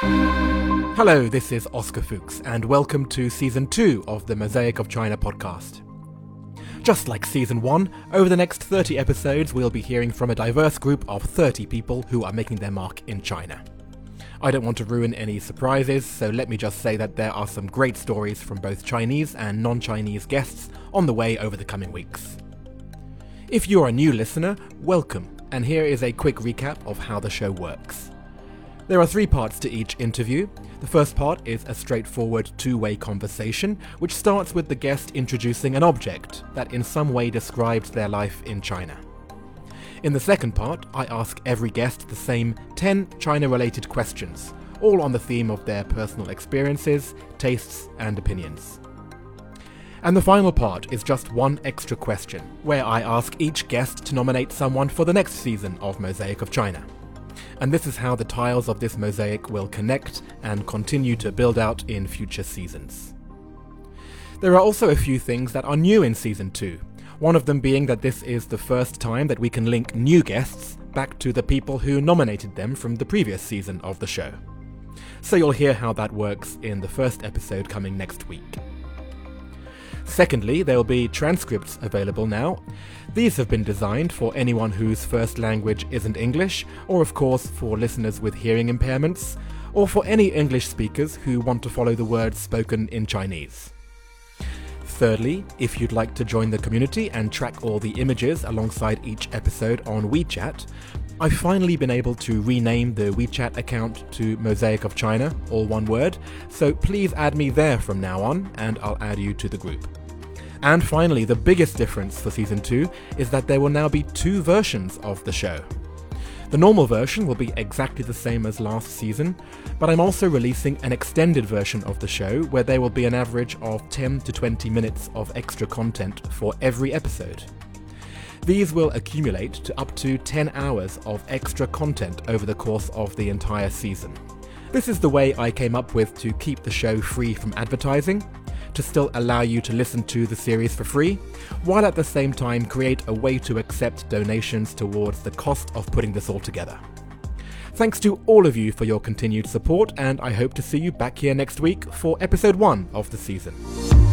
Hello, this is Oscar Fuchs, and welcome to Season 2 of the Mosaic of China podcast. Just like Season 1, over the next 30 episodes, we'll be hearing from a diverse group of 30 people who are making their mark in China. I don't want to ruin any surprises, so let me just say that there are some great stories from both Chinese and non Chinese guests on the way over the coming weeks. If you're a new listener, welcome, and here is a quick recap of how the show works. There are three parts to each interview. The first part is a straightforward two way conversation, which starts with the guest introducing an object that in some way describes their life in China. In the second part, I ask every guest the same 10 China related questions, all on the theme of their personal experiences, tastes, and opinions. And the final part is just one extra question, where I ask each guest to nominate someone for the next season of Mosaic of China. And this is how the tiles of this mosaic will connect and continue to build out in future seasons. There are also a few things that are new in Season 2, one of them being that this is the first time that we can link new guests back to the people who nominated them from the previous season of the show. So you'll hear how that works in the first episode coming next week. Secondly, there will be transcripts available now. These have been designed for anyone whose first language isn't English, or of course for listeners with hearing impairments, or for any English speakers who want to follow the words spoken in Chinese. Thirdly, if you'd like to join the community and track all the images alongside each episode on WeChat, I've finally been able to rename the WeChat account to Mosaic of China, all one word, so please add me there from now on and I'll add you to the group. And finally, the biggest difference for season 2 is that there will now be two versions of the show. The normal version will be exactly the same as last season, but I'm also releasing an extended version of the show where there will be an average of 10 to 20 minutes of extra content for every episode. These will accumulate to up to 10 hours of extra content over the course of the entire season. This is the way I came up with to keep the show free from advertising, to still allow you to listen to the series for free, while at the same time create a way to accept donations towards the cost of putting this all together. Thanks to all of you for your continued support, and I hope to see you back here next week for episode 1 of the season.